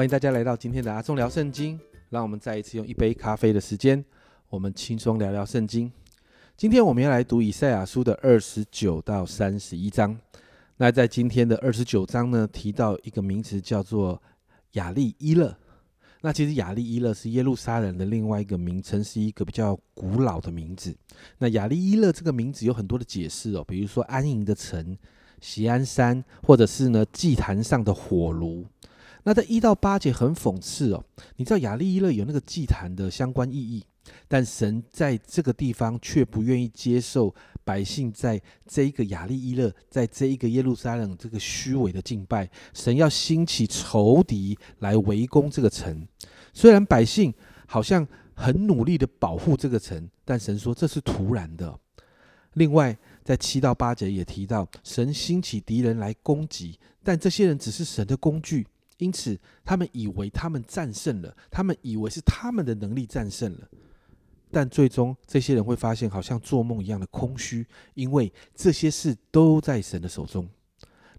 欢迎大家来到今天的阿忠聊圣经。让我们再一次用一杯咖啡的时间，我们轻松聊聊圣经。今天我们要来读以赛亚书的二十九到三十一章。那在今天的二十九章呢，提到一个名词叫做雅利伊勒。那其实雅利伊勒是耶路撒冷的另外一个名称，是一个比较古老的名字。那雅利伊勒这个名字有很多的解释哦，比如说安营的城、锡安山，或者是呢祭坛上的火炉。那在一到八节很讽刺哦，你知道雅利伊勒有那个祭坛的相关意义，但神在这个地方却不愿意接受百姓在这一个雅利伊勒，在这一个耶路撒冷这个虚伪的敬拜，神要兴起仇敌来围攻这个城。虽然百姓好像很努力的保护这个城，但神说这是突然的。另外，在七到八节也提到，神兴起敌人来攻击，但这些人只是神的工具。因此，他们以为他们战胜了，他们以为是他们的能力战胜了，但最终这些人会发现，好像做梦一样的空虚，因为这些事都在神的手中。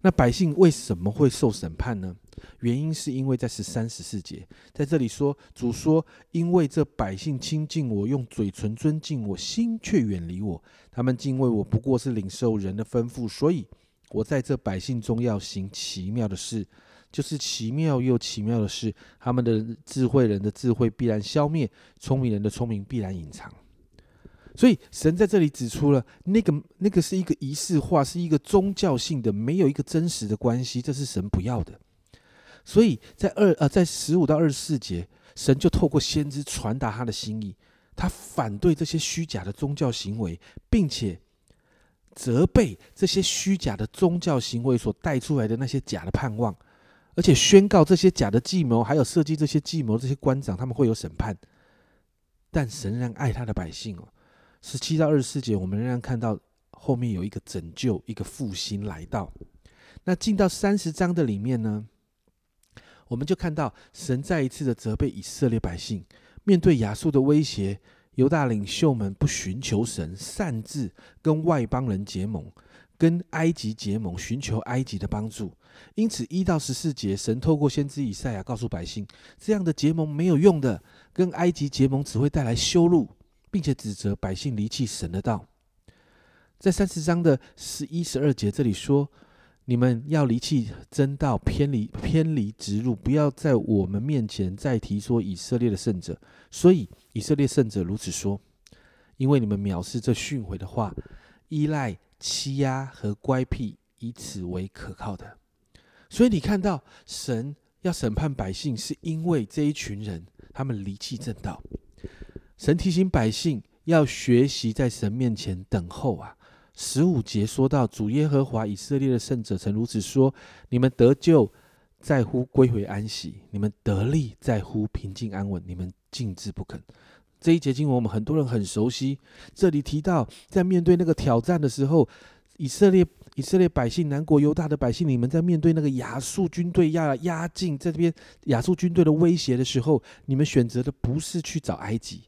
那百姓为什么会受审判呢？原因是因为在十三、十四节，在这里说，主说：“因为这百姓亲近我，用嘴唇尊敬我，心却远离我。他们敬畏我，不过是领受人的吩咐，所以我在这百姓中要行奇妙的事。”就是奇妙又奇妙的是，他们的智慧人的智慧必然消灭，聪明人的聪明必然隐藏。所以神在这里指出了，那个那个是一个仪式化，是一个宗教性的，没有一个真实的关系，这是神不要的。所以在二呃，在十五到二十四节，神就透过先知传达他的心意，他反对这些虚假的宗教行为，并且责备这些虚假的宗教行为所带出来的那些假的盼望。而且宣告这些假的计谋，还有设计这些计谋这些官长，他们会有审判。但神仍然爱他的百姓哦。十七到二十四节，我们仍然看到后面有一个拯救、一个复兴来到。那进到三十章的里面呢，我们就看到神再一次的责备以色列百姓，面对亚述的威胁，犹大领袖们不寻求神，擅自跟外邦人结盟。跟埃及结盟，寻求埃及的帮助。因此，一到十四节，神透过先知以赛亚告诉百姓，这样的结盟没有用的，跟埃及结盟只会带来羞辱，并且指责百姓离弃神的道。在三十章的十一、十二节这里说：“你们要离弃真道，偏离偏离直路，不要在我们面前再提说以色列的圣者。所以，以色列圣者如此说：因为你们藐视这训诲的话，依赖。”欺压和乖僻，以此为可靠的。所以你看到神要审判百姓，是因为这一群人他们离弃正道。神提醒百姓要学习在神面前等候啊。十五节说到主耶和华以色列的圣者曾如此说：你们得救在乎归回安息，你们得力在乎平静安稳，你们静志不肯。这一节经文我们很多人很熟悉。这里提到，在面对那个挑战的时候，以色列以色列百姓、南国犹大的百姓，你们在面对那个亚述军队要压境，在这边亚述军队的威胁的时候，你们选择的不是去找埃及，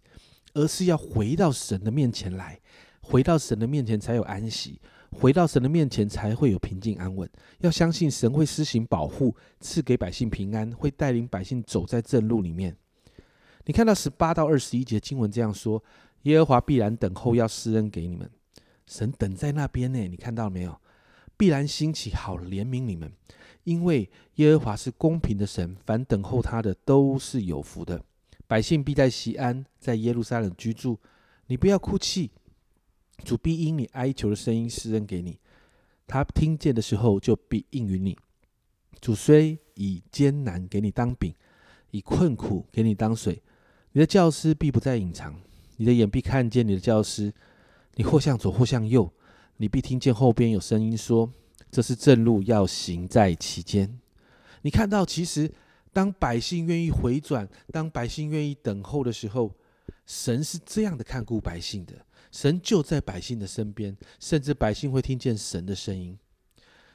而是要回到神的面前来，回到神的面前才有安息，回到神的面前才会有平静安稳。要相信神会施行保护，赐给百姓平安，会带领百姓走在正路里面。你看到十八到二十一节经文这样说：耶和华必然等候要施恩给你们，神等在那边呢。你看到了没有？必然兴起好怜悯你们，因为耶和华是公平的神，凡等候他的都是有福的。百姓必在西安，在耶路撒冷居住。你不要哭泣，主必因你哀求的声音施恩给你，他听见的时候就必应允你。主虽以艰难给你当饼，以困苦给你当水。你的教师必不再隐藏，你的眼必看见你的教师。你或向左，或向右，你必听见后边有声音说：“这是正路，要行在其间。”你看到，其实当百姓愿意回转，当百姓愿意等候的时候，神是这样的看顾百姓的。神就在百姓的身边，甚至百姓会听见神的声音。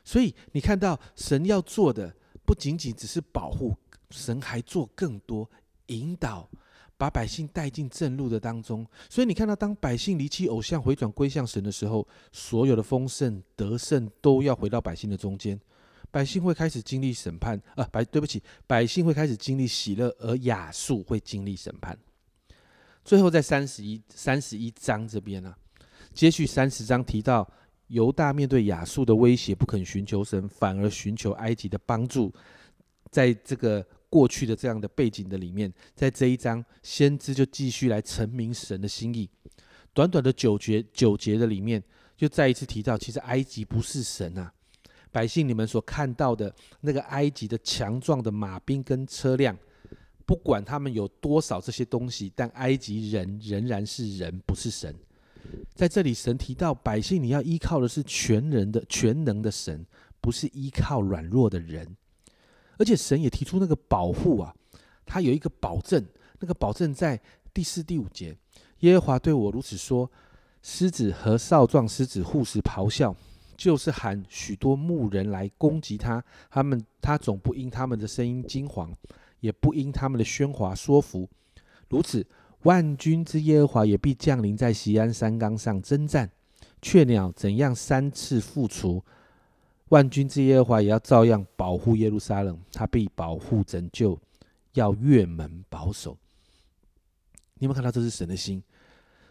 所以你看到，神要做的不仅仅只是保护，神还做更多引导。把百姓带进正路的当中，所以你看到，当百姓离弃偶像，回转归向神的时候，所有的丰盛得胜都要回到百姓的中间。百姓会开始经历审判啊，百对不起，百姓会开始经历喜乐，而亚述会经历审判。最后在三十一三十一章这边呢，接续三十章提到犹大面对亚述的威胁，不肯寻求神，反而寻求埃及的帮助。在这个过去的这样的背景的里面，在这一章，先知就继续来陈明神的心意。短短的九节九节的里面，就再一次提到，其实埃及不是神啊。百姓，你们所看到的那个埃及的强壮的马兵跟车辆，不管他们有多少这些东西，但埃及人仍然是人，不是神。在这里，神提到百姓，你要依靠的是全人的全能的神，不是依靠软弱的人。而且神也提出那个保护啊，他有一个保证，那个保证在第四、第五节，耶和华对我如此说：狮子和少壮狮子护食咆哮。就是喊许多牧人来攻击他，他们他总不因他们的声音惊惶，也不因他们的喧哗说服。如此，万军之耶和华也必降临在西安山冈上征战。雀鸟怎样三次复除，万军之耶和华也要照样保护耶路撒冷，他必保护拯救，要越门保守。你有没有看到这是神的心？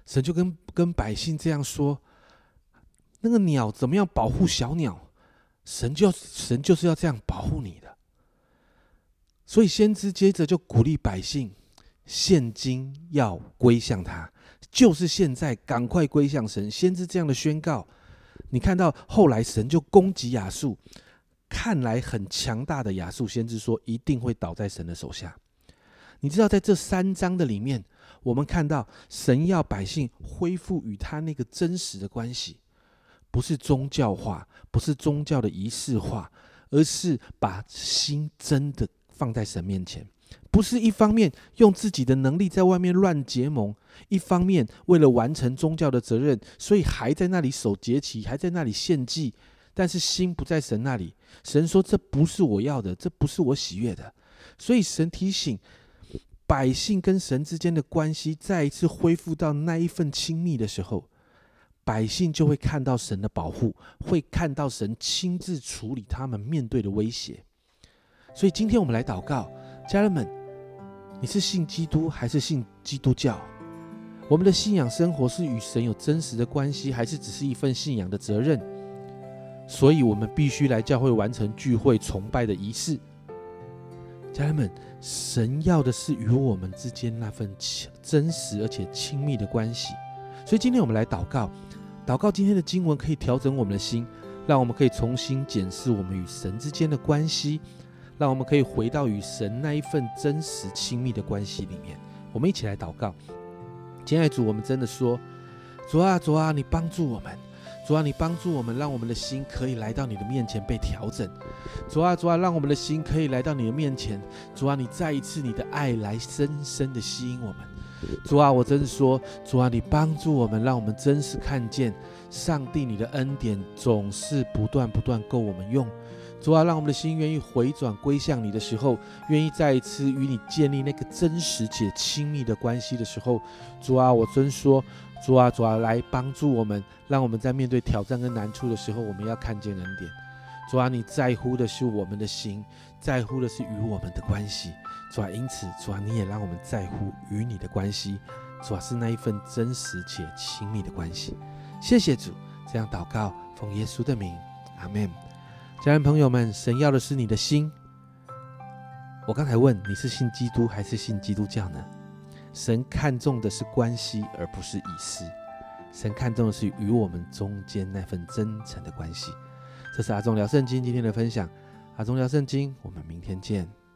神就跟跟百姓这样说。那个鸟怎么样保护小鸟？神就神就是要这样保护你的。所以先知接着就鼓励百姓，现今要归向他，就是现在赶快归向神。先知这样的宣告，你看到后来神就攻击亚述，看来很强大的亚述，先知说一定会倒在神的手下。你知道在这三章的里面，我们看到神要百姓恢复与他那个真实的关系。不是宗教化，不是宗教的仪式化，而是把心真的放在神面前。不是一方面用自己的能力在外面乱结盟，一方面为了完成宗教的责任，所以还在那里守节期，还在那里献祭，但是心不在神那里。神说：“这不是我要的，这不是我喜悦的。”所以神提醒百姓跟神之间的关系再一次恢复到那一份亲密的时候。百姓就会看到神的保护，会看到神亲自处理他们面对的威胁。所以今天我们来祷告，家人们，你是信基督还是信基督教？我们的信仰生活是与神有真实的关系，还是只是一份信仰的责任？所以我们必须来教会完成聚会崇拜的仪式。家人们，神要的是与我们之间那份真实而且亲密的关系。所以今天我们来祷告。祷告今天的经文可以调整我们的心，让我们可以重新检视我们与神之间的关系，让我们可以回到与神那一份真实亲密的关系里面。我们一起来祷告，亲爱的主，我们真的说，主啊，主啊，你帮助我们，主啊，你帮助我们，让我们的心可以来到你的面前被调整。主啊，主啊，让我们的心可以来到你的面前。主啊，你再一次你的爱来深深的吸引我们。主啊，我真是说，主啊，你帮助我们，让我们真实看见上帝你的恩典总是不断不断够我们用。主啊，让我们的心愿意回转归向你的时候，愿意再一次与你建立那个真实且亲密的关系的时候，主啊，我真说，主啊，主啊，来帮助我们，让我们在面对挑战跟难处的时候，我们要看见恩典。主啊，你在乎的是我们的心，在乎的是与我们的关系。主啊，因此，主啊，你也让我们在乎与你的关系，主啊，是那一份真实且亲密的关系。谢谢主，这样祷告，奉耶稣的名，阿门。家人朋友们，神要的是你的心。我刚才问你是信基督还是信基督教呢？神看重的是关系，而不是仪式。神看重的是与我们中间那份真诚的关系。这是阿忠聊圣经今天的分享。阿忠聊圣经，我们明天见。